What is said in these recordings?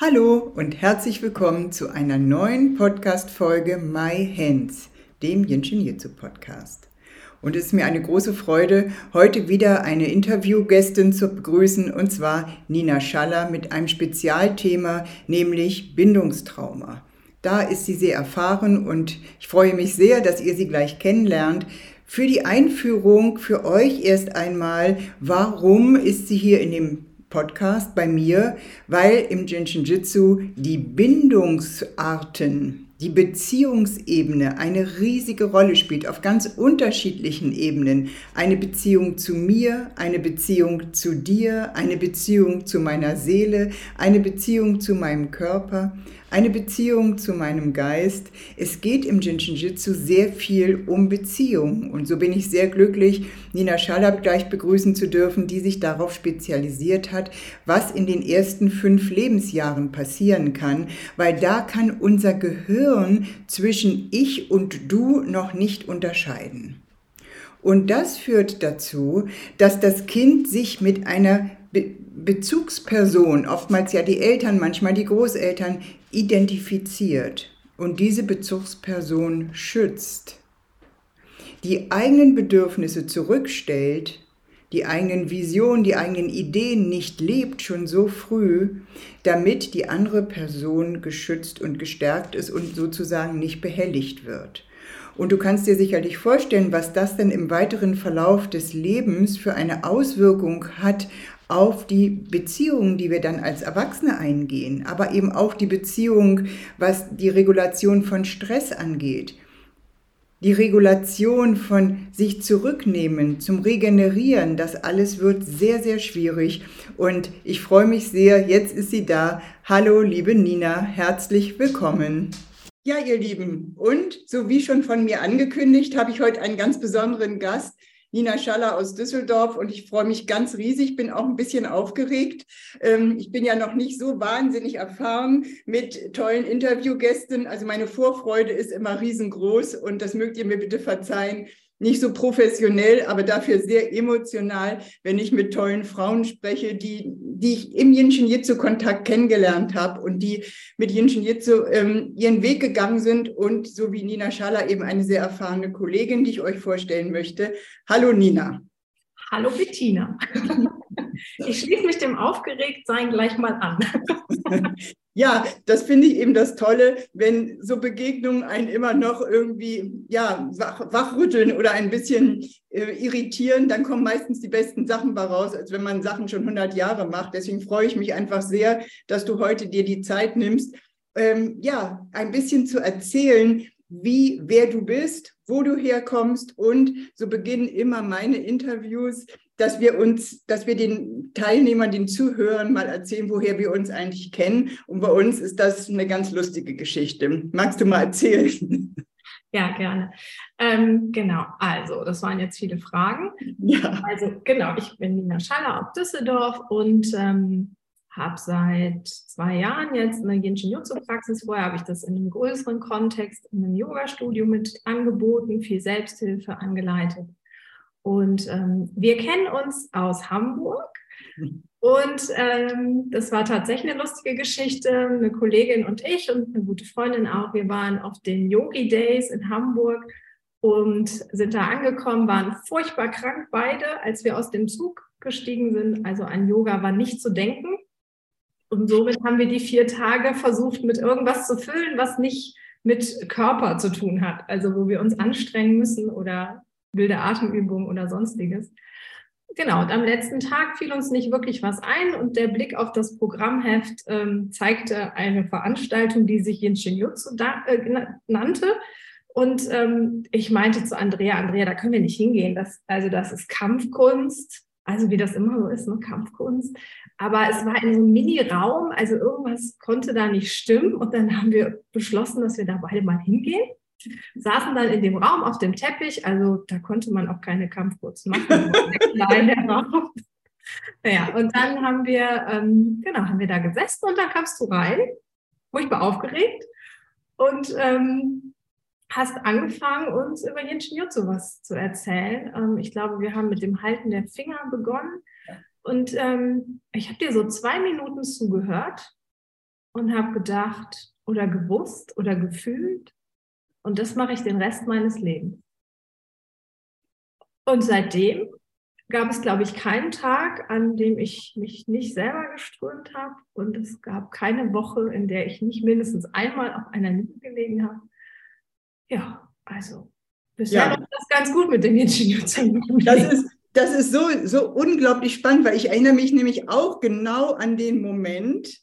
Hallo und herzlich willkommen zu einer neuen Podcast-Folge My Hands, dem Jinshin Jitsu Podcast. Und es ist mir eine große Freude, heute wieder eine Interviewgästin zu begrüßen, und zwar Nina Schaller mit einem Spezialthema, nämlich Bindungstrauma. Da ist sie sehr erfahren und ich freue mich sehr, dass ihr sie gleich kennenlernt. Für die Einführung für euch erst einmal, warum ist sie hier in dem Podcast bei mir, weil im Jinshin Jitsu die Bindungsarten, die Beziehungsebene eine riesige Rolle spielt auf ganz unterschiedlichen Ebenen. Eine Beziehung zu mir, eine Beziehung zu dir, eine Beziehung zu meiner Seele, eine Beziehung zu meinem Körper eine Beziehung zu meinem Geist. Es geht im Jinshin-Jitsu sehr viel um Beziehung. Und so bin ich sehr glücklich, Nina Schalab gleich begrüßen zu dürfen, die sich darauf spezialisiert hat, was in den ersten fünf Lebensjahren passieren kann, weil da kann unser Gehirn zwischen ich und du noch nicht unterscheiden. Und das führt dazu, dass das Kind sich mit einer Be Bezugsperson, oftmals ja die Eltern, manchmal die Großeltern, identifiziert und diese Bezugsperson schützt, die eigenen Bedürfnisse zurückstellt, die eigenen Visionen, die eigenen Ideen nicht lebt schon so früh, damit die andere Person geschützt und gestärkt ist und sozusagen nicht behelligt wird. Und du kannst dir sicherlich vorstellen, was das denn im weiteren Verlauf des Lebens für eine Auswirkung hat auf die Beziehungen, die wir dann als Erwachsene eingehen, aber eben auch die Beziehung, was die Regulation von Stress angeht. Die Regulation von sich zurücknehmen, zum Regenerieren, das alles wird sehr, sehr schwierig. Und ich freue mich sehr, jetzt ist sie da. Hallo, liebe Nina, herzlich willkommen. Ja, ihr Lieben, und so wie schon von mir angekündigt, habe ich heute einen ganz besonderen Gast, Nina Schaller aus Düsseldorf und ich freue mich ganz riesig, bin auch ein bisschen aufgeregt. Ähm, ich bin ja noch nicht so wahnsinnig erfahren mit tollen Interviewgästen. Also meine Vorfreude ist immer riesengroß und das mögt ihr mir bitte verzeihen nicht so professionell, aber dafür sehr emotional, wenn ich mit tollen Frauen spreche, die, die ich im Jinshin Jitsu Kontakt kennengelernt habe und die mit Jinshin Jitsu ähm, ihren Weg gegangen sind und so wie Nina Schaller eben eine sehr erfahrene Kollegin, die ich euch vorstellen möchte. Hallo Nina. Hallo Bettina. Ich schließe mich dem Aufgeregtsein gleich mal an. Ja, das finde ich eben das Tolle, wenn so Begegnungen einen immer noch irgendwie ja, wach, wachrütteln oder ein bisschen äh, irritieren, dann kommen meistens die besten Sachen raus, als wenn man Sachen schon 100 Jahre macht. Deswegen freue ich mich einfach sehr, dass du heute dir die Zeit nimmst, ähm, ja, ein bisschen zu erzählen, wie, wer du bist, wo du herkommst und so beginnen immer meine Interviews dass wir uns, dass wir den Teilnehmern, den Zuhörern mal erzählen, woher wir uns eigentlich kennen. Und bei uns ist das eine ganz lustige Geschichte. Magst du mal erzählen? Ja, gerne. Ähm, genau, also das waren jetzt viele Fragen. Ja. Also genau, ich bin Nina Schaller aus Düsseldorf und ähm, habe seit zwei Jahren jetzt eine Yin Jutsu Praxis. Vorher habe ich das in einem größeren Kontext, in einem Yoga-Studio mit angeboten, viel Selbsthilfe angeleitet. Und ähm, wir kennen uns aus Hamburg. Und ähm, das war tatsächlich eine lustige Geschichte. Eine Kollegin und ich und eine gute Freundin auch. Wir waren auf den Yogi Days in Hamburg und sind da angekommen, waren furchtbar krank beide, als wir aus dem Zug gestiegen sind. Also an Yoga war nicht zu denken. Und somit haben wir die vier Tage versucht, mit irgendwas zu füllen, was nicht mit Körper zu tun hat. Also wo wir uns anstrengen müssen oder wilde Atemübungen oder sonstiges. Genau, und am letzten Tag fiel uns nicht wirklich was ein und der Blick auf das Programmheft ähm, zeigte eine Veranstaltung, die sich Yinshin Jutsu äh, nannte. Und ähm, ich meinte zu Andrea, Andrea, da können wir nicht hingehen. Das, also das ist Kampfkunst, Also wie das immer so ist, ne? Kampfkunst. Aber es war in so einem Mini-Raum, also irgendwas konnte da nicht stimmen. Und dann haben wir beschlossen, dass wir da beide mal hingehen. Saßen dann in dem Raum auf dem Teppich, also da konnte man auch keine Kampfkunst machen. Naja, und dann haben wir, ähm, genau, haben wir da gesessen und dann kamst du rein, furchtbar aufgeregt und ähm, hast angefangen, uns über Jinshin Jutsu was zu erzählen. Ähm, ich glaube, wir haben mit dem Halten der Finger begonnen. Und ähm, ich habe dir so zwei Minuten zugehört und habe gedacht oder gewusst oder gefühlt. Und das mache ich den Rest meines Lebens. Und seitdem gab es, glaube ich, keinen Tag, an dem ich mich nicht selber geströmt habe. Und es gab keine Woche, in der ich nicht mindestens einmal auf einer Liebe gelegen habe. Ja, also bisher ja. das ganz gut mit dem Ingenieur. Das ist, das ist so, so unglaublich spannend, weil ich erinnere mich nämlich auch genau an den Moment,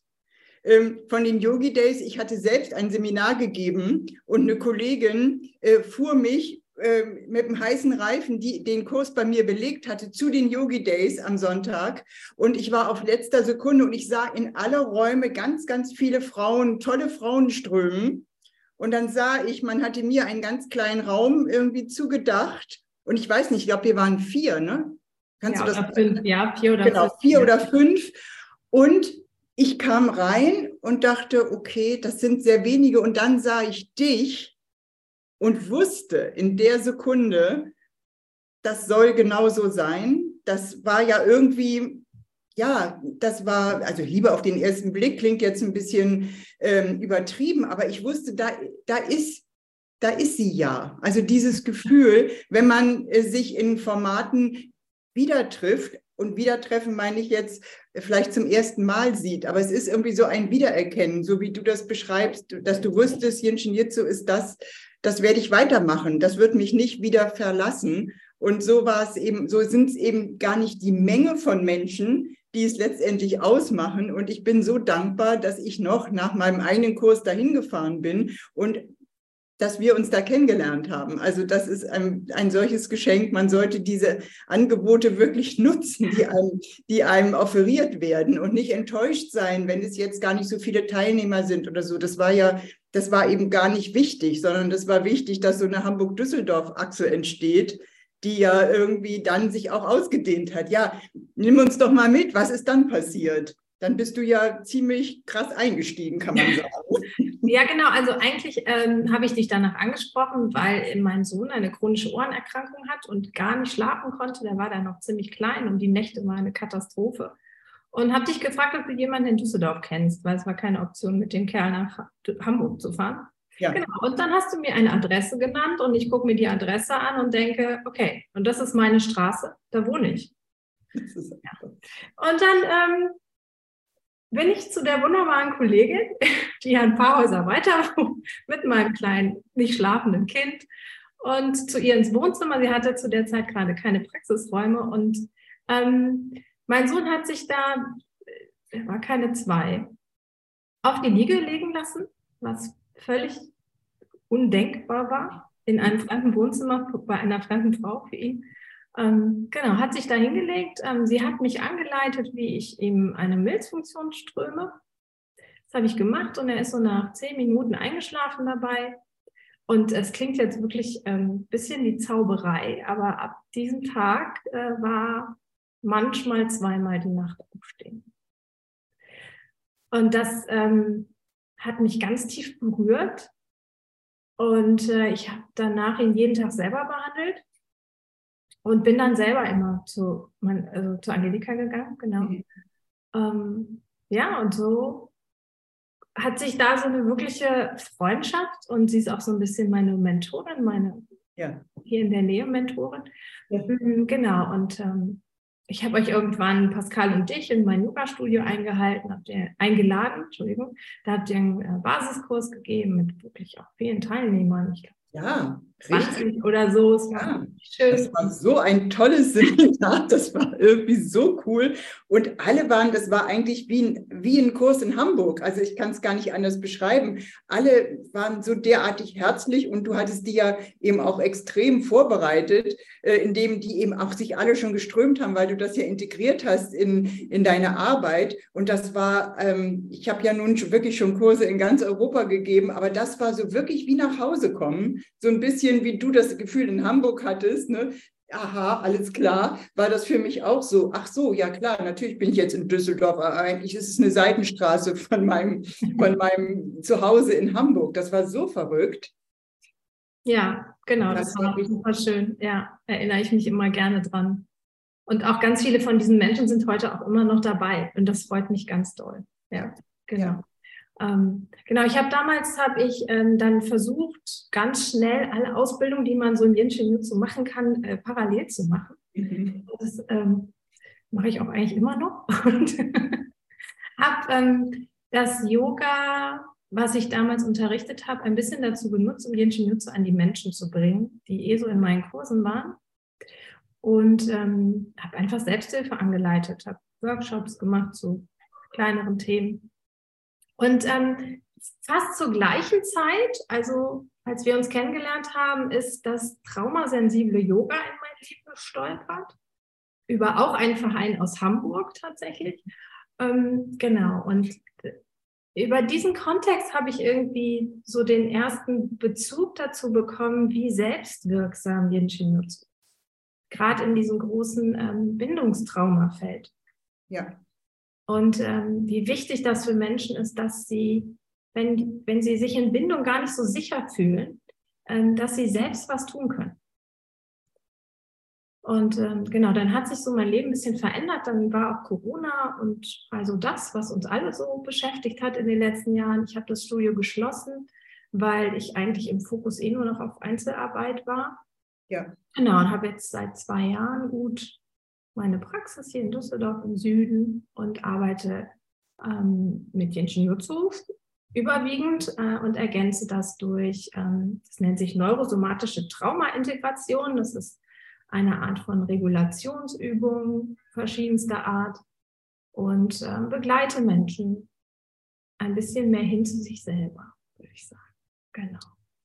von den Yogi Days. Ich hatte selbst ein Seminar gegeben und eine Kollegin äh, fuhr mich ähm, mit dem heißen Reifen die, den Kurs bei mir belegt hatte zu den Yogi Days am Sonntag. Und ich war auf letzter Sekunde und ich sah in alle Räume ganz, ganz viele Frauen, tolle Frauen strömen. Und dann sah ich, man hatte mir einen ganz kleinen Raum irgendwie zugedacht. Und ich weiß nicht, ich glaube, wir waren vier, ne? Kannst ja, du das? Fünf, ja, vier oder genau, fünf. Genau, vier oder fünf. Und ich kam rein und dachte, okay, das sind sehr wenige. Und dann sah ich dich und wusste in der Sekunde, das soll genauso sein. Das war ja irgendwie, ja, das war, also Liebe auf den ersten Blick klingt jetzt ein bisschen ähm, übertrieben, aber ich wusste, da, da ist da ist sie ja. Also dieses Gefühl, wenn man äh, sich in Formaten wieder trifft, und wieder treffen meine ich jetzt äh, vielleicht zum ersten Mal sieht, aber es ist irgendwie so ein Wiedererkennen, so wie du das beschreibst, dass du wusstest, Jinshin Jitsu ist das, das werde ich weitermachen. Das wird mich nicht wieder verlassen. Und so war es eben, so sind es eben gar nicht die Menge von Menschen, die es letztendlich ausmachen. Und ich bin so dankbar, dass ich noch nach meinem eigenen Kurs dahin gefahren bin und dass wir uns da kennengelernt haben. Also das ist ein, ein solches Geschenk. Man sollte diese Angebote wirklich nutzen, die einem, die einem offeriert werden und nicht enttäuscht sein, wenn es jetzt gar nicht so viele Teilnehmer sind oder so. Das war ja, das war eben gar nicht wichtig, sondern das war wichtig, dass so eine Hamburg-Düsseldorf-Achse entsteht, die ja irgendwie dann sich auch ausgedehnt hat. Ja, nimm uns doch mal mit, was ist dann passiert? Dann bist du ja ziemlich krass eingestiegen, kann man sagen. Ja, genau. Also eigentlich ähm, habe ich dich danach angesprochen, weil mein Sohn eine chronische Ohrenerkrankung hat und gar nicht schlafen konnte. Der war da noch ziemlich klein und die Nächte waren eine Katastrophe. Und habe dich gefragt, ob du jemanden in Düsseldorf kennst, weil es war keine Option, mit dem Kerl nach Hamburg zu fahren. Ja. Genau. Und dann hast du mir eine Adresse genannt und ich gucke mir die Adresse an und denke, okay, und das ist meine Straße, da wohne ich. Ja. Und dann ähm, bin ich zu der wunderbaren Kollegin, die ein paar Häuser weiter wohnt, mit meinem kleinen, nicht schlafenden Kind und zu ihr ins Wohnzimmer. Sie hatte zu der Zeit gerade keine Praxisräume und ähm, mein Sohn hat sich da, er war keine zwei, auf die Liege legen lassen, was völlig undenkbar war in einem fremden Wohnzimmer bei einer fremden Frau für ihn. Ähm, genau, hat sich da hingelegt. Ähm, sie hat mich angeleitet, wie ich ihm eine Milzfunktion ströme. Das habe ich gemacht und er ist so nach zehn Minuten eingeschlafen dabei. Und es klingt jetzt wirklich ein ähm, bisschen wie Zauberei, aber ab diesem Tag äh, war manchmal zweimal die Nacht aufstehen. Und das ähm, hat mich ganz tief berührt. Und äh, ich habe danach ihn jeden Tag selber behandelt und bin dann selber immer zu, mein, also zu Angelika gegangen, genau. Mhm. Ähm, ja, und so hat sich da so eine wirkliche Freundschaft und sie ist auch so ein bisschen meine Mentorin, meine ja. hier in der Nähe Mentorin. Ja. Mhm, genau, und ähm, ich habe euch irgendwann, Pascal und dich, in mein Yoga-Studio eingehalten, habt ihr eingeladen, Entschuldigung, da habt ihr einen äh, Basiskurs gegeben mit wirklich auch vielen Teilnehmern. Ich ja, 20 oder so. Es war ja, schön. Das war so ein tolles Seminar, das war irgendwie so cool. Und alle waren, das war eigentlich wie ein, wie ein Kurs in Hamburg. Also ich kann es gar nicht anders beschreiben. Alle waren so derartig herzlich und du hattest die ja eben auch extrem vorbereitet, äh, indem die eben auch sich alle schon geströmt haben, weil du das ja integriert hast in, in deine Arbeit. Und das war, ähm, ich habe ja nun wirklich schon Kurse in ganz Europa gegeben, aber das war so wirklich wie nach Hause kommen. So ein bisschen wie du das Gefühl in Hamburg hattest, ne? aha, alles klar, war das für mich auch so. Ach so, ja klar, natürlich bin ich jetzt in Düsseldorf, aber eigentlich ist es eine Seitenstraße von meinem, von meinem Zuhause in Hamburg. Das war so verrückt. Ja, genau, das, das war super schön. Ja, erinnere ich mich immer gerne dran. Und auch ganz viele von diesen Menschen sind heute auch immer noch dabei. Und das freut mich ganz doll. Ja, genau. Ja. Ähm, genau, ich habe damals habe ich ähm, dann versucht, ganz schnell alle Ausbildungen, die man so im Yin so machen kann, äh, parallel zu machen. Mhm. Das ähm, mache ich auch eigentlich immer noch. Und habe ähm, das Yoga, was ich damals unterrichtet habe, ein bisschen dazu genutzt, um Yin Jutsu an die Menschen zu bringen, die eh so in meinen Kursen waren. Und ähm, habe einfach Selbsthilfe angeleitet, habe Workshops gemacht zu kleineren Themen und ähm, fast zur gleichen Zeit, also als wir uns kennengelernt haben, ist das traumasensible Yoga in mein Leben gestolpert. Über auch einen Verein aus Hamburg tatsächlich. Ähm, genau. Und über diesen Kontext habe ich irgendwie so den ersten Bezug dazu bekommen, wie selbstwirksam Yin Shinutsu gerade in diesem großen ähm, Bindungstraumafeld. Ja. Und ähm, wie wichtig das für Menschen ist, dass sie, wenn, wenn sie sich in Bindung gar nicht so sicher fühlen, ähm, dass sie selbst was tun können. Und ähm, genau, dann hat sich so mein Leben ein bisschen verändert. Dann war auch Corona und also das, was uns alle so beschäftigt hat in den letzten Jahren. Ich habe das Studio geschlossen, weil ich eigentlich im Fokus eh nur noch auf Einzelarbeit war. Ja. Genau, und habe jetzt seit zwei Jahren gut meine Praxis hier in Düsseldorf im Süden und arbeite ähm, mit Jinshin Jutsu überwiegend äh, und ergänze das durch, ähm, das nennt sich neurosomatische Traumaintegration. Das ist eine Art von Regulationsübung verschiedenster Art und äh, begleite Menschen ein bisschen mehr hin zu sich selber, würde ich sagen. Genau.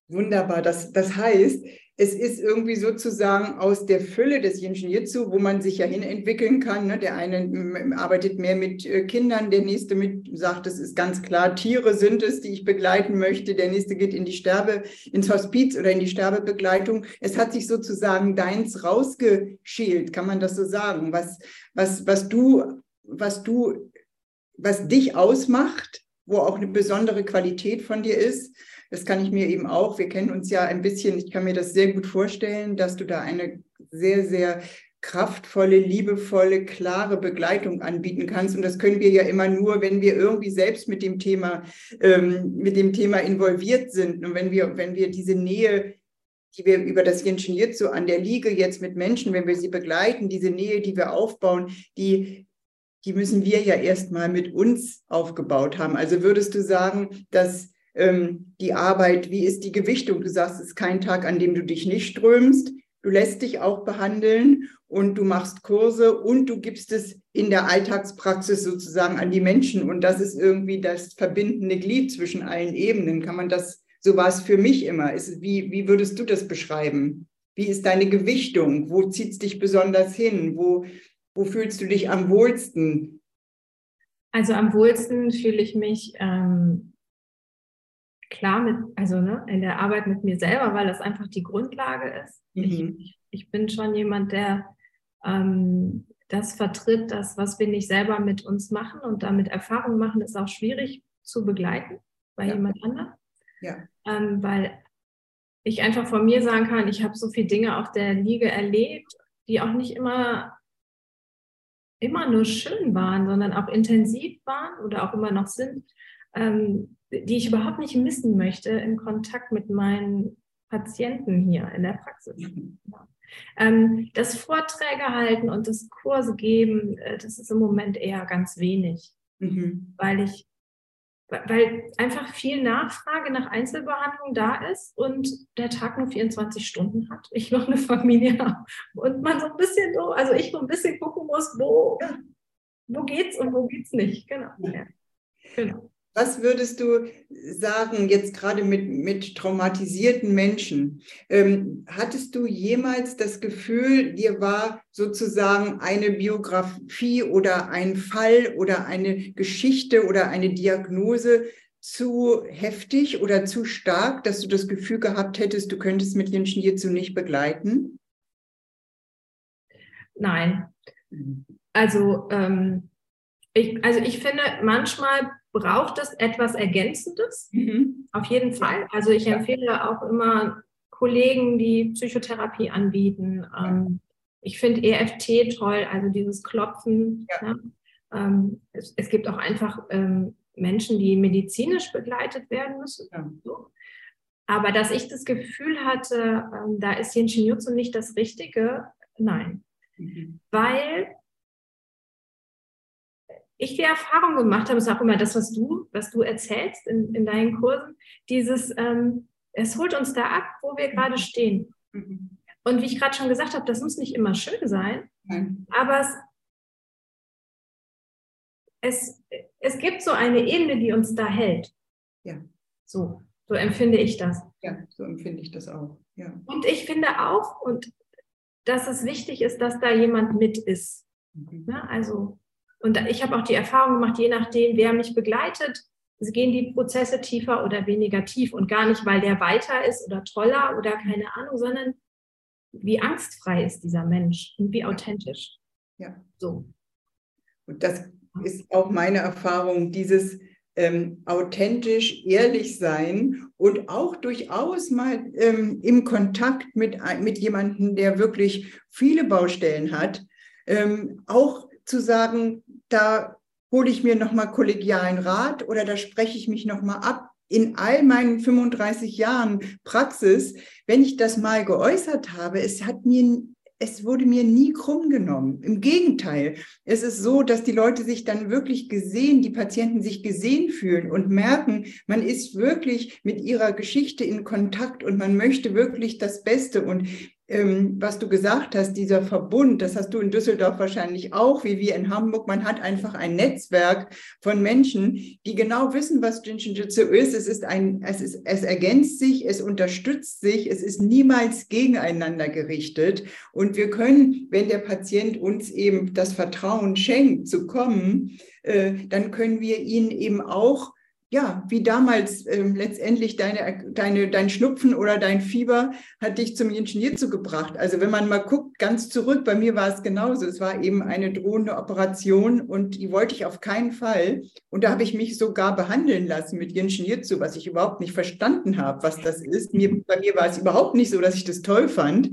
Wunderbar. Das, das heißt, es ist irgendwie sozusagen aus der Fülle des Yin Jitsu, wo man sich ja hin entwickeln kann. Ne? Der eine arbeitet mehr mit äh, Kindern, der nächste mit sagt, es ist ganz klar, Tiere sind es, die ich begleiten möchte. Der nächste geht in die Sterbe, ins Hospiz oder in die Sterbebegleitung. Es hat sich sozusagen deins rausgeschält, kann man das so sagen? Was, was, was du, was du, was dich ausmacht, wo auch eine besondere Qualität von dir ist das kann ich mir eben auch, wir kennen uns ja ein bisschen, ich kann mir das sehr gut vorstellen, dass du da eine sehr, sehr kraftvolle, liebevolle, klare Begleitung anbieten kannst. Und das können wir ja immer nur, wenn wir irgendwie selbst mit dem Thema, ähm, mit dem Thema involviert sind. Und wenn wir, wenn wir diese Nähe, die wir über das Ingeniert so an der Liege jetzt mit Menschen, wenn wir sie begleiten, diese Nähe, die wir aufbauen, die, die müssen wir ja erstmal mit uns aufgebaut haben. Also würdest du sagen, dass ähm, die Arbeit, wie ist die Gewichtung? Du sagst, es ist kein Tag, an dem du dich nicht strömst. Du lässt dich auch behandeln und du machst Kurse und du gibst es in der Alltagspraxis sozusagen an die Menschen. Und das ist irgendwie das verbindende Glied zwischen allen Ebenen. Kann man das, so war es für mich immer. Ist, wie, wie würdest du das beschreiben? Wie ist deine Gewichtung? Wo zieht es dich besonders hin? Wo, wo fühlst du dich am wohlsten? Also am wohlsten fühle ich mich ähm, klar mit, also ne, in der Arbeit mit mir selber, weil das einfach die Grundlage ist. Mhm. Ich, ich, bin schon jemand, der ähm, das vertritt, das, was wir nicht selber mit uns machen und damit Erfahrung machen, ist auch schwierig zu begleiten bei ja. jemand anderem. Ja. Ähm, weil ich einfach von mir sagen kann, ich habe so viele Dinge auf der Liege erlebt, die auch nicht immer immer nur schön waren, sondern auch intensiv waren oder auch immer noch sind. Ähm, die ich überhaupt nicht missen möchte im Kontakt mit meinen Patienten hier in der Praxis. Mhm. Ähm, das Vorträge halten und das Kurse geben, äh, das ist im Moment eher ganz wenig, mhm. weil ich weil einfach viel Nachfrage nach Einzelbehandlung da ist und der Tag nur 24 Stunden hat. Ich noch eine Familie habe und man so ein bisschen so, also ich so ein bisschen gucken muss, wo, wo geht's und wo geht's nicht. Genau. Ja. genau. Was würdest du sagen, jetzt gerade mit, mit traumatisierten Menschen? Ähm, hattest du jemals das Gefühl, dir war sozusagen eine Biografie oder ein Fall oder eine Geschichte oder eine Diagnose zu heftig oder zu stark, dass du das Gefühl gehabt hättest, du könntest mit Menschen hierzu nicht begleiten? Nein. Also, ähm, ich, also ich finde, manchmal braucht es etwas Ergänzendes. Mhm. Auf jeden Fall. Also ich empfehle auch immer Kollegen, die Psychotherapie anbieten. Ähm, ich finde EFT toll, also dieses Klopfen. Ja. Ne? Ähm, es, es, gibt auch einfach ähm, Menschen, die medizinisch begleitet werden müssen. Ja. So. Aber dass ich das Gefühl hatte, ähm, da ist Jinshin Jutsu nicht das Richtige, nein. Mhm. Weil ich die Erfahrung gemacht habe, ist auch immer das, was du, was du erzählst in, in deinen Kursen, dieses, ähm, es holt uns da ab, wo wir gerade mhm. stehen. Mhm. Und wie ich gerade schon gesagt habe, das muss nicht immer schön sein, Nein. aber es, es, es gibt so eine Ebene, die uns da hält. Ja. So, so empfinde ich das. Ja, so empfinde ich das auch. Ja. Und ich finde auch, und dass es wichtig ist, dass da jemand mit ist. Mhm. Ja, also und ich habe auch die Erfahrung gemacht, je nachdem, wer mich begleitet, gehen die Prozesse tiefer oder weniger tief. Und gar nicht, weil der weiter ist oder toller oder keine Ahnung, sondern wie angstfrei ist dieser Mensch und wie authentisch. Ja. So. Und das ist auch meine Erfahrung, dieses ähm, authentisch ehrlich sein und auch durchaus mal ähm, im Kontakt mit, mit jemandem, der wirklich viele Baustellen hat, ähm, auch zu sagen, da hole ich mir nochmal kollegialen Rat oder da spreche ich mich nochmal ab. In all meinen 35 Jahren Praxis, wenn ich das mal geäußert habe, es hat mir es wurde mir nie krumm genommen. Im Gegenteil, es ist so, dass die Leute sich dann wirklich gesehen, die Patienten sich gesehen fühlen und merken, man ist wirklich mit ihrer Geschichte in Kontakt und man möchte wirklich das Beste. Und was du gesagt hast, dieser Verbund, das hast du in Düsseldorf wahrscheinlich auch, wie wir in Hamburg. Man hat einfach ein Netzwerk von Menschen, die genau wissen, was Jinshinjutsu ist. Es ist ein, es ist, es ergänzt sich, es unterstützt sich, es ist niemals gegeneinander gerichtet. Und wir können, wenn der Patient uns eben das Vertrauen schenkt, zu kommen, äh, dann können wir ihn eben auch ja, wie damals äh, letztendlich deine, deine, dein Schnupfen oder dein Fieber hat dich zum Ingenieur gebracht. Also wenn man mal guckt, ganz zurück, bei mir war es genauso. Es war eben eine drohende Operation und die wollte ich auf keinen Fall. Und da habe ich mich sogar behandeln lassen mit Ingenieur was ich überhaupt nicht verstanden habe, was das ist. Mir, bei mir war es überhaupt nicht so, dass ich das toll fand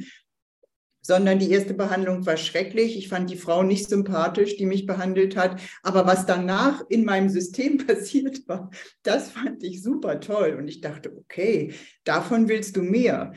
sondern die erste Behandlung war schrecklich. Ich fand die Frau nicht sympathisch, die mich behandelt hat. Aber was danach in meinem System passiert war, das fand ich super toll. Und ich dachte, okay, davon willst du mehr.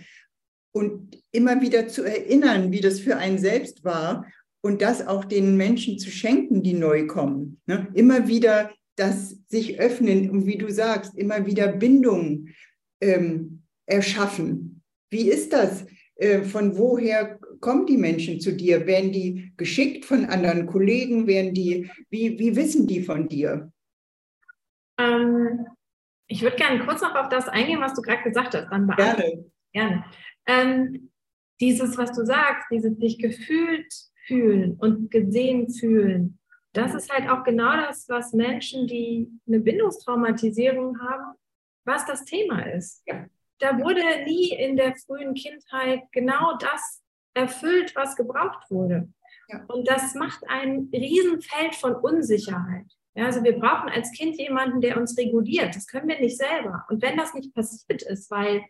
Und immer wieder zu erinnern, wie das für einen selbst war und das auch den Menschen zu schenken, die neu kommen. Ne? Immer wieder das sich öffnen und wie du sagst, immer wieder Bindungen ähm, erschaffen. Wie ist das? Äh, von woher kommen die Menschen zu dir? Werden die geschickt von anderen Kollegen? Werden die, wie, wie wissen die von dir? Ähm, ich würde gerne kurz noch auf das eingehen, was du gerade gesagt hast. Dann gerne. Gerne. Ähm, dieses, was du sagst, dieses sich gefühlt fühlen und gesehen fühlen, das ist halt auch genau das, was Menschen, die eine Bindungstraumatisierung haben, was das Thema ist. Ja. Da wurde nie in der frühen Kindheit genau das erfüllt, was gebraucht wurde. Ja. Und das macht ein Riesenfeld von Unsicherheit. Ja, also wir brauchen als Kind jemanden, der uns reguliert. Das können wir nicht selber. Und wenn das nicht passiert ist, weil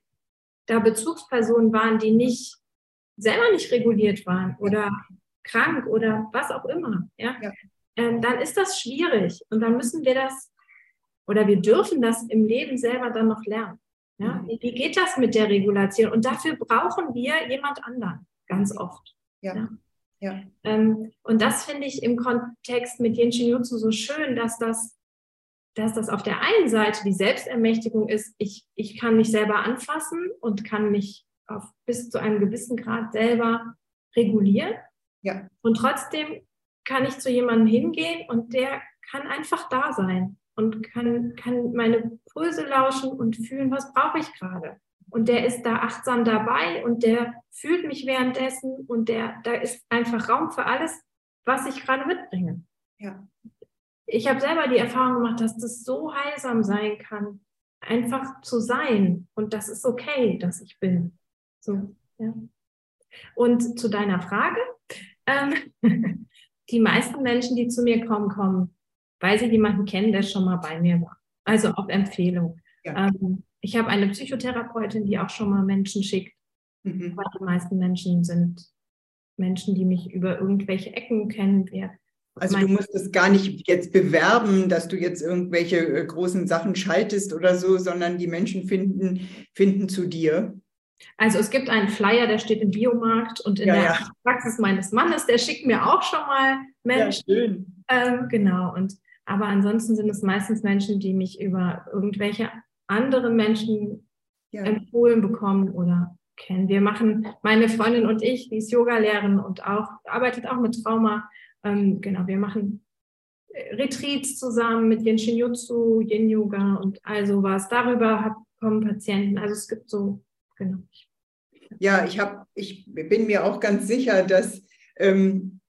da Bezugspersonen waren, die nicht selber nicht reguliert waren oder krank oder was auch immer, ja, ja. Ähm, dann ist das schwierig. Und dann müssen wir das oder wir dürfen das im Leben selber dann noch lernen. Ja? Mhm. Wie geht das mit der Regulation? Und dafür brauchen wir jemand anderen ganz oft. Ja. ja. ja. Ähm, und das finde ich im Kontext mit Genshin Jutsu so schön, dass das, dass das auf der einen Seite die Selbstermächtigung ist, ich, ich kann mich selber anfassen und kann mich auf, bis zu einem gewissen Grad selber regulieren. Ja. Und trotzdem kann ich zu jemandem hingehen und der kann einfach da sein und kann, kann meine Pulse lauschen und fühlen, was brauche ich gerade. Und der ist da achtsam dabei und der fühlt mich währenddessen und der, da ist einfach Raum für alles, was ich gerade mitbringe. Ja. Ich habe selber die Erfahrung gemacht, dass das so heilsam sein kann, einfach zu sein. Und das ist okay, dass ich bin. So, ja. Und zu deiner Frage, ähm, die meisten Menschen, die zu mir kommen, kommen, weil sie jemanden kennen, der schon mal bei mir war. Also auf Empfehlung. Ja. Ähm, ich habe eine Psychotherapeutin, die auch schon mal Menschen schickt. Mhm. Weil die meisten Menschen sind Menschen, die mich über irgendwelche Ecken kennen. Wer also du musst es gar nicht jetzt bewerben, dass du jetzt irgendwelche äh, großen Sachen schaltest oder so, sondern die Menschen finden, finden zu dir. Also es gibt einen Flyer, der steht im Biomarkt und in ja, der ja. Praxis meines Mannes, der schickt mir auch schon mal Menschen. Ja, schön. Ähm, genau. Und aber ansonsten sind es meistens Menschen, die mich über irgendwelche anderen Menschen ja. empfohlen bekommen oder kennen. Wir machen, meine Freundin und ich, die ist Yoga-Lehrerin und auch arbeitet auch mit Trauma. Ähm, genau, wir machen äh, Retreats zusammen mit Yin Shin Jutsu, Yin Yoga und all sowas. Darüber kommen Patienten. Also es gibt so genau. Ja, ich, hab, ich bin mir auch ganz sicher, dass, ähm,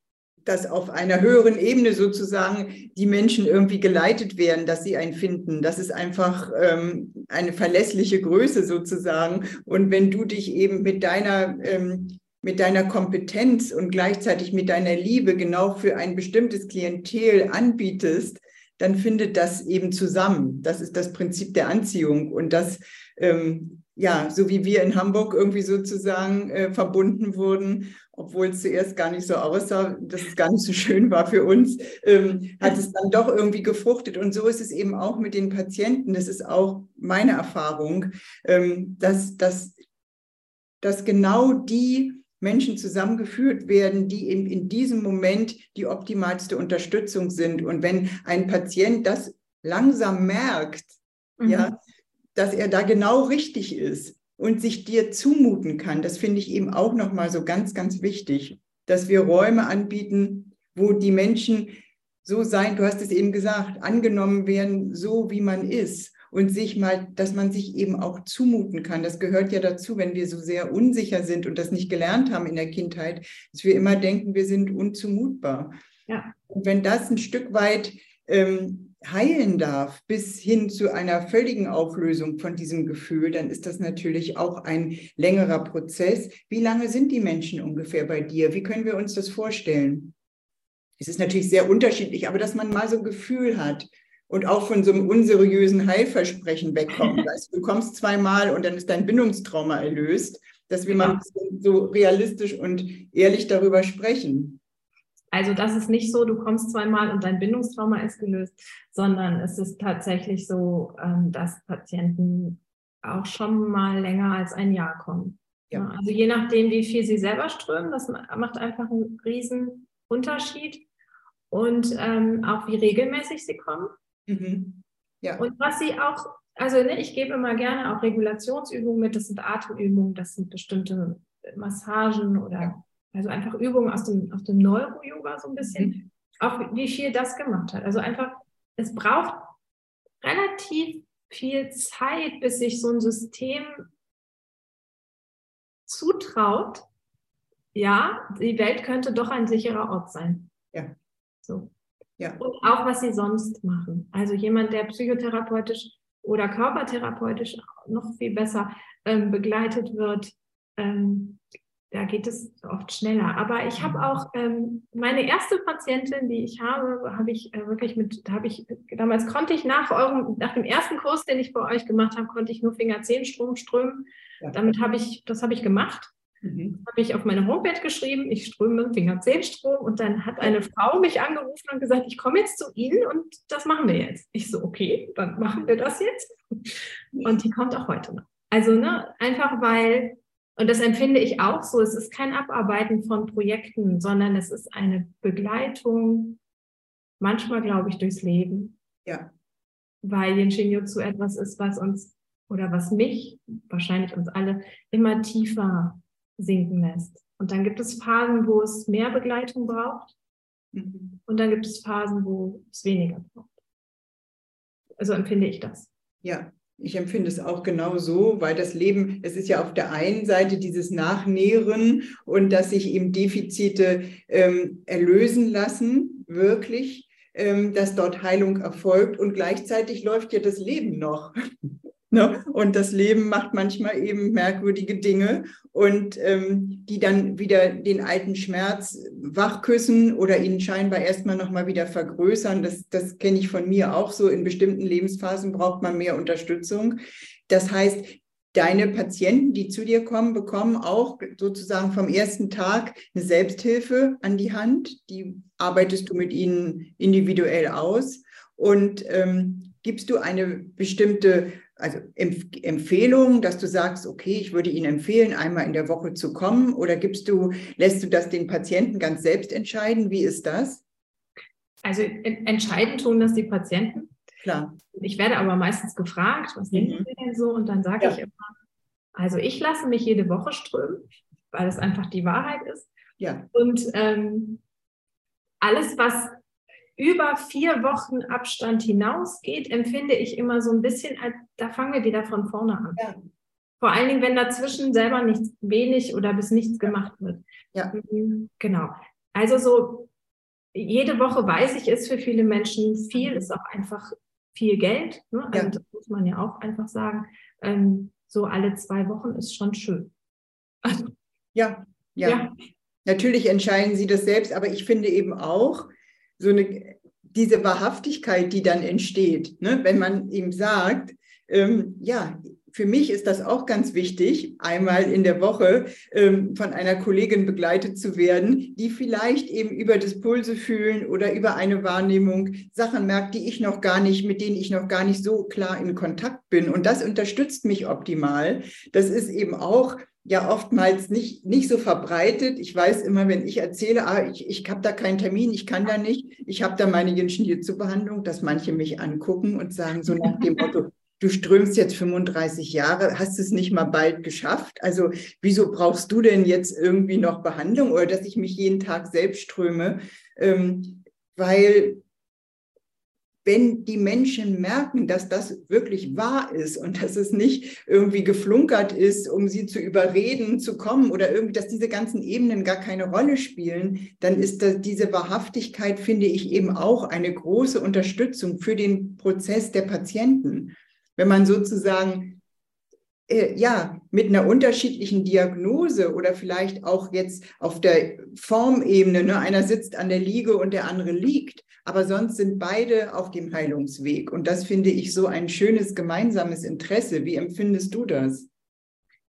dass auf einer höheren Ebene sozusagen die Menschen irgendwie geleitet werden, dass sie einen finden. Das ist einfach ähm, eine verlässliche Größe sozusagen. Und wenn du dich eben mit deiner ähm, mit deiner Kompetenz und gleichzeitig mit deiner Liebe genau für ein bestimmtes Klientel anbietest, dann findet das eben zusammen. Das ist das Prinzip der Anziehung. Und das ähm, ja, so wie wir in Hamburg irgendwie sozusagen äh, verbunden wurden, obwohl es zuerst gar nicht so aussah, dass es gar nicht so schön war für uns, ähm, hat es dann doch irgendwie gefruchtet. Und so ist es eben auch mit den Patienten. Das ist auch meine Erfahrung, ähm, dass, dass, dass genau die Menschen zusammengeführt werden, die in, in diesem Moment die optimalste Unterstützung sind. Und wenn ein Patient das langsam merkt, mhm. ja, dass er da genau richtig ist und sich dir zumuten kann. Das finde ich eben auch nochmal so ganz, ganz wichtig, dass wir Räume anbieten, wo die Menschen so sein, du hast es eben gesagt, angenommen werden, so wie man ist und sich mal, dass man sich eben auch zumuten kann. Das gehört ja dazu, wenn wir so sehr unsicher sind und das nicht gelernt haben in der Kindheit, dass wir immer denken, wir sind unzumutbar. Ja. Und wenn das ein Stück weit ähm, heilen darf bis hin zu einer völligen Auflösung von diesem Gefühl, dann ist das natürlich auch ein längerer Prozess. Wie lange sind die Menschen ungefähr bei dir? Wie können wir uns das vorstellen? Es ist natürlich sehr unterschiedlich, aber dass man mal so ein Gefühl hat und auch von so einem unseriösen Heilversprechen wegkommt. Weißt, du kommst zweimal und dann ist dein Bindungstrauma erlöst, dass wir mal so realistisch und ehrlich darüber sprechen. Also das ist nicht so, du kommst zweimal und dein Bindungstrauma ist gelöst, sondern es ist tatsächlich so, ähm, dass Patienten auch schon mal länger als ein Jahr kommen. Ja. Also je nachdem, wie viel sie selber strömen, das macht einfach einen riesen Unterschied. Und ähm, auch wie regelmäßig sie kommen. Mhm. Ja. Und was sie auch, also ne, ich gebe immer gerne auch Regulationsübungen mit, das sind Atemübungen, das sind bestimmte Massagen oder ja. Also einfach Übungen aus dem, aus dem Neuro-Yoga so ein bisschen, mhm. auch wie viel das gemacht hat. Also einfach, es braucht relativ viel Zeit, bis sich so ein System zutraut, ja, die Welt könnte doch ein sicherer Ort sein. Ja. So. Ja. Und auch, was sie sonst machen. Also jemand, der psychotherapeutisch oder körpertherapeutisch noch viel besser ähm, begleitet wird, ähm, da geht es oft schneller. Aber ich habe auch ähm, meine erste Patientin, die ich habe, habe ich äh, wirklich mit, habe ich damals konnte ich nach eurem, nach dem ersten Kurs, den ich bei euch gemacht habe, konnte ich nur Finger-Zehenstrom strömen. Ja. Damit habe ich, das habe ich gemacht. Mhm. Habe ich auf meine Homepage geschrieben, ich ströme Finger-Zehenstrom und dann hat eine Frau mich angerufen und gesagt, ich komme jetzt zu Ihnen und das machen wir jetzt. Ich so, okay, dann machen wir das jetzt. Und die kommt auch heute noch. Also ne, einfach weil und das empfinde ich auch so. Es ist kein Abarbeiten von Projekten, sondern es ist eine Begleitung, manchmal glaube ich, durchs Leben. Ja. weil Yin Shin Jutsu etwas ist, was uns oder was mich, wahrscheinlich uns alle, immer tiefer sinken lässt. Und dann gibt es Phasen, wo es mehr Begleitung braucht. Mhm. Und dann gibt es Phasen, wo es weniger braucht. Also empfinde ich das. Ja, ich empfinde es auch genau so, weil das Leben, es ist ja auf der einen Seite dieses Nachnähren und dass sich eben Defizite ähm, erlösen lassen, wirklich, ähm, dass dort Heilung erfolgt und gleichzeitig läuft ja das Leben noch. Ne? Und das Leben macht manchmal eben merkwürdige Dinge und ähm, die dann wieder den alten Schmerz wachküssen oder ihn scheinbar erstmal nochmal wieder vergrößern. Das, das kenne ich von mir auch so. In bestimmten Lebensphasen braucht man mehr Unterstützung. Das heißt, deine Patienten, die zu dir kommen, bekommen auch sozusagen vom ersten Tag eine Selbsthilfe an die Hand. Die arbeitest du mit ihnen individuell aus und ähm, gibst du eine bestimmte also Empfehlung, dass du sagst, okay, ich würde Ihnen empfehlen, einmal in der Woche zu kommen oder gibst du, lässt du das den Patienten ganz selbst entscheiden? Wie ist das? Also entscheiden tun das die Patienten. Klar. Ich werde aber meistens gefragt, was mhm. denken Sie denn so? Und dann sage ja. ich immer, also ich lasse mich jede Woche strömen, weil es einfach die Wahrheit ist. Ja. Und ähm, alles, was über vier Wochen Abstand hinausgeht, empfinde ich immer so ein bisschen, als da fangen wir wieder von vorne an. Ja. Vor allen Dingen, wenn dazwischen selber nichts, wenig oder bis nichts gemacht wird. Ja. Mhm, genau. Also so jede Woche weiß ich, ist für viele Menschen viel, ist auch einfach viel Geld. Ne? Also ja. das muss man ja auch einfach sagen. Ähm, so alle zwei Wochen ist schon schön. Also, ja, ja, ja. Natürlich entscheiden Sie das selbst, aber ich finde eben auch, so eine, diese Wahrhaftigkeit, die dann entsteht, ne? wenn man ihm sagt, ähm, ja, für mich ist das auch ganz wichtig, einmal in der Woche ähm, von einer Kollegin begleitet zu werden, die vielleicht eben über das Pulse fühlen oder über eine Wahrnehmung Sachen merkt, die ich noch gar nicht, mit denen ich noch gar nicht so klar in Kontakt bin. Und das unterstützt mich optimal. Das ist eben auch ja oftmals nicht, nicht so verbreitet. Ich weiß immer, wenn ich erzähle, ah, ich, ich habe da keinen Termin, ich kann da nicht, ich habe da meine Yin-Shin-Behandlung, dass manche mich angucken und sagen so nach dem Motto, du strömst jetzt 35 Jahre, hast es nicht mal bald geschafft. Also wieso brauchst du denn jetzt irgendwie noch Behandlung oder dass ich mich jeden Tag selbst ströme? Ähm, weil wenn die Menschen merken, dass das wirklich wahr ist und dass es nicht irgendwie geflunkert ist, um sie zu überreden, zu kommen oder irgendwie, dass diese ganzen Ebenen gar keine Rolle spielen, dann ist das, diese Wahrhaftigkeit, finde ich, eben auch eine große Unterstützung für den Prozess der Patienten. Wenn man sozusagen äh, ja, mit einer unterschiedlichen Diagnose oder vielleicht auch jetzt auf der Formebene, ne, einer sitzt an der Liege und der andere liegt, aber sonst sind beide auf dem Heilungsweg. Und das finde ich so ein schönes gemeinsames Interesse. Wie empfindest du das?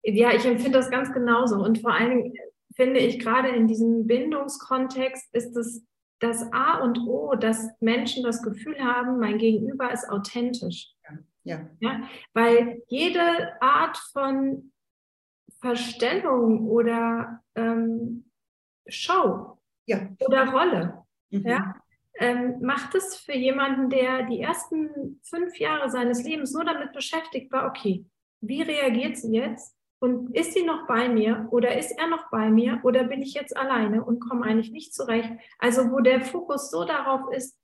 Ja, ich empfinde das ganz genauso. Und vor allen Dingen finde ich gerade in diesem Bindungskontext ist es das A und O, dass Menschen das Gefühl haben, mein Gegenüber ist authentisch. Ja. Ja. Weil jede Art von Verstellung oder ähm, Show ja. oder Rolle mhm. ja, ähm, macht es für jemanden, der die ersten fünf Jahre seines Lebens nur damit beschäftigt war, okay, wie reagiert sie jetzt? Und ist sie noch bei mir oder ist er noch bei mir oder bin ich jetzt alleine und komme eigentlich nicht zurecht? Also wo der Fokus so darauf ist,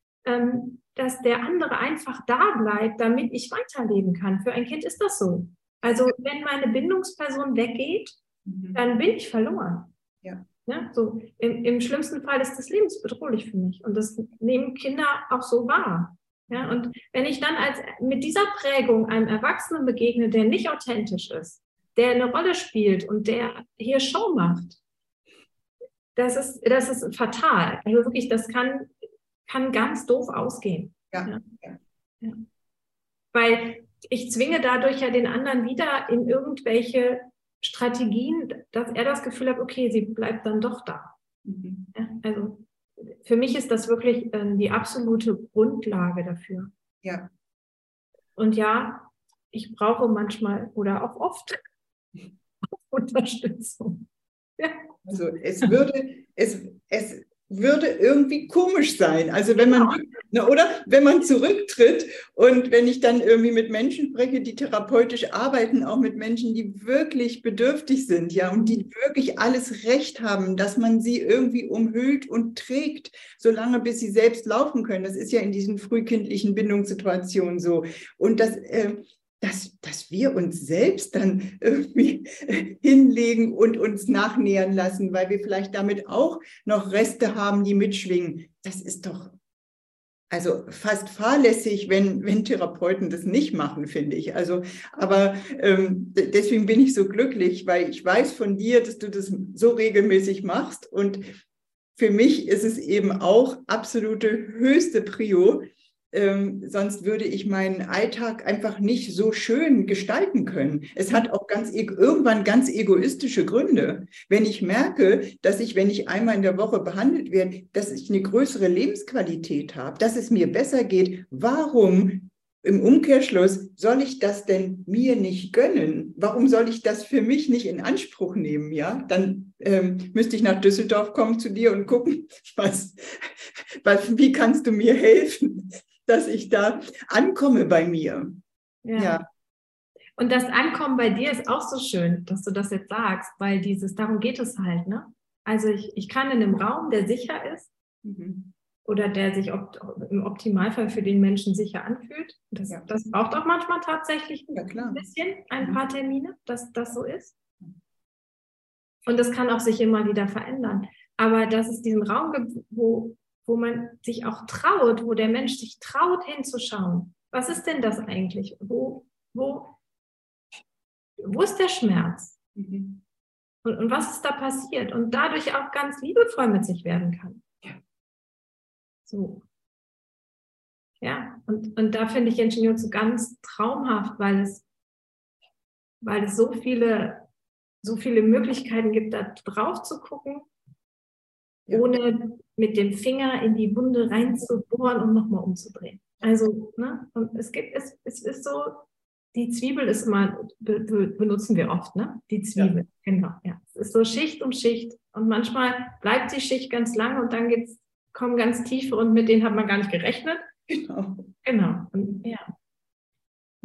dass der andere einfach da bleibt, damit ich weiterleben kann. Für ein Kind ist das so. Also wenn meine Bindungsperson weggeht, mhm. dann bin ich verloren. Ja. Ja, so im, im, schlimmsten Fall ist das lebensbedrohlich für mich. Und das nehmen Kinder auch so wahr. Ja, und wenn ich dann als mit dieser Prägung einem Erwachsenen begegne, der nicht authentisch ist, der eine Rolle spielt und der hier Show macht, das ist, das ist fatal. Also wirklich, das kann, kann ganz doof ausgehen. Ja. ja. ja. Weil ich zwinge dadurch ja den anderen wieder in irgendwelche Strategien, dass er das Gefühl hat, okay, sie bleibt dann doch da. Mhm. Ja, also für mich ist das wirklich äh, die absolute Grundlage dafür. Ja. Und ja, ich brauche manchmal oder auch oft Unterstützung. Ja. Also es würde, es, es würde irgendwie komisch sein. Also wenn man, genau. oder wenn man zurücktritt und wenn ich dann irgendwie mit Menschen spreche, die therapeutisch arbeiten, auch mit Menschen, die wirklich bedürftig sind, ja, und die wirklich alles Recht haben, dass man sie irgendwie umhüllt und trägt, solange bis sie selbst laufen können. Das ist ja in diesen frühkindlichen Bindungssituationen so. Und das, äh, dass, dass wir uns selbst dann irgendwie hinlegen und uns nachnähern lassen, weil wir vielleicht damit auch noch Reste haben, die mitschwingen. Das ist doch also fast fahrlässig, wenn, wenn Therapeuten das nicht machen, finde ich. Also, aber ähm, deswegen bin ich so glücklich, weil ich weiß von dir, dass du das so regelmäßig machst. Und für mich ist es eben auch absolute höchste Prio, ähm, sonst würde ich meinen Alltag einfach nicht so schön gestalten können. Es hat auch ganz e-, irgendwann ganz egoistische Gründe. Wenn ich merke, dass ich, wenn ich einmal in der Woche behandelt werde, dass ich eine größere Lebensqualität habe, dass es mir besser geht, warum im Umkehrschluss soll ich das denn mir nicht gönnen? Warum soll ich das für mich nicht in Anspruch nehmen? Ja, dann ähm, müsste ich nach Düsseldorf kommen zu dir und gucken, was, was, wie kannst du mir helfen? Dass ich da ankomme bei mir. Ja. ja. Und das Ankommen bei dir ist auch so schön, dass du das jetzt sagst, weil dieses, darum geht es halt, ne? Also ich, ich kann in einem Raum, der sicher ist mhm. oder der sich opt, im Optimalfall für den Menschen sicher anfühlt. Das, ja. das braucht auch manchmal tatsächlich ein ja, bisschen, ein mhm. paar Termine, dass das so ist. Und das kann auch sich immer wieder verändern. Aber dass es diesen Raum gibt, wo wo man sich auch traut, wo der Mensch sich traut hinzuschauen. Was ist denn das eigentlich? Wo, wo, wo ist der Schmerz? Mhm. Und, und was ist da passiert? Und dadurch auch ganz liebevoll mit sich werden kann. Ja. So. Ja, und, und da finde ich Ingenieur so ganz traumhaft, weil es, weil es so viele, so viele Möglichkeiten gibt, da drauf zu gucken ja. ohne mit dem Finger in die Wunde reinzubohren und nochmal umzudrehen. Also, ne? Und es gibt, es, es ist so, die Zwiebel ist immer, be, be, benutzen wir oft, ne? Die Zwiebel, ja. genau, ja. Es ist so Schicht um Schicht und manchmal bleibt die Schicht ganz lang und dann geht's, kommen ganz tiefe und mit denen hat man gar nicht gerechnet. Genau. Genau. Und, ja.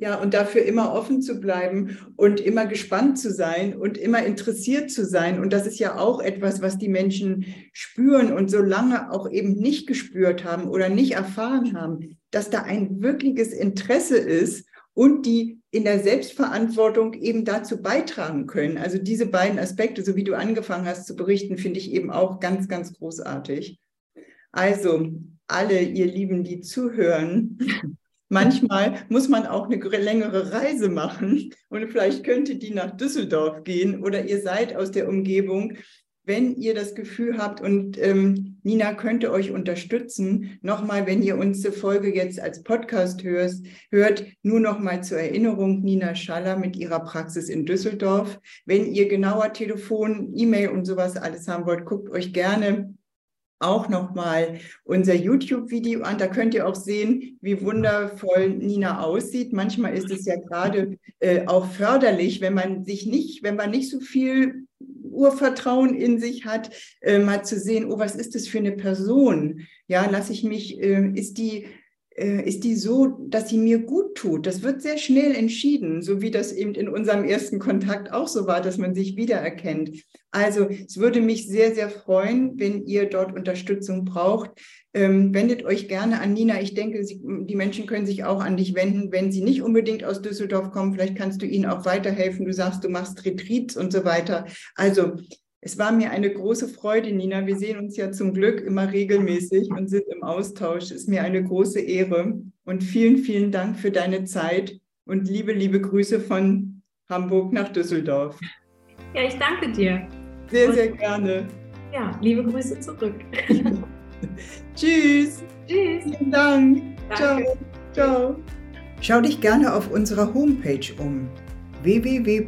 Ja, und dafür immer offen zu bleiben und immer gespannt zu sein und immer interessiert zu sein. Und das ist ja auch etwas, was die Menschen spüren und so lange auch eben nicht gespürt haben oder nicht erfahren haben, dass da ein wirkliches Interesse ist und die in der Selbstverantwortung eben dazu beitragen können. Also diese beiden Aspekte, so wie du angefangen hast zu berichten, finde ich eben auch ganz, ganz großartig. Also alle ihr Lieben, die zuhören, Manchmal muss man auch eine längere Reise machen und vielleicht könnte die nach Düsseldorf gehen oder ihr seid aus der Umgebung. Wenn ihr das Gefühl habt und ähm, Nina könnte euch unterstützen, nochmal, wenn ihr unsere Folge jetzt als Podcast hörst, hört, nur nochmal zur Erinnerung, Nina Schaller mit ihrer Praxis in Düsseldorf. Wenn ihr genauer Telefon, E-Mail und sowas alles haben wollt, guckt euch gerne auch nochmal unser YouTube-Video an. Da könnt ihr auch sehen, wie wundervoll Nina aussieht. Manchmal ist es ja gerade äh, auch förderlich, wenn man sich nicht, wenn man nicht so viel Urvertrauen in sich hat, äh, mal zu sehen, oh, was ist das für eine Person? Ja, lasse ich mich, äh, ist die ist die so, dass sie mir gut tut. Das wird sehr schnell entschieden, so wie das eben in unserem ersten Kontakt auch so war, dass man sich wiedererkennt. Also es würde mich sehr, sehr freuen, wenn ihr dort Unterstützung braucht. Ähm, wendet euch gerne an Nina. Ich denke, sie, die Menschen können sich auch an dich wenden, wenn sie nicht unbedingt aus Düsseldorf kommen. Vielleicht kannst du ihnen auch weiterhelfen. Du sagst, du machst Retreats und so weiter. Also es war mir eine große Freude, Nina. Wir sehen uns ja zum Glück immer regelmäßig und sind im Austausch. Es ist mir eine große Ehre und vielen, vielen Dank für deine Zeit und liebe, liebe Grüße von Hamburg nach Düsseldorf. Ja, ich danke dir. Sehr, und, sehr gerne. Ja, liebe Grüße zurück. Tschüss. Tschüss. Vielen Dank. Danke. Ciao. Ciao. Schau dich gerne auf unserer Homepage um www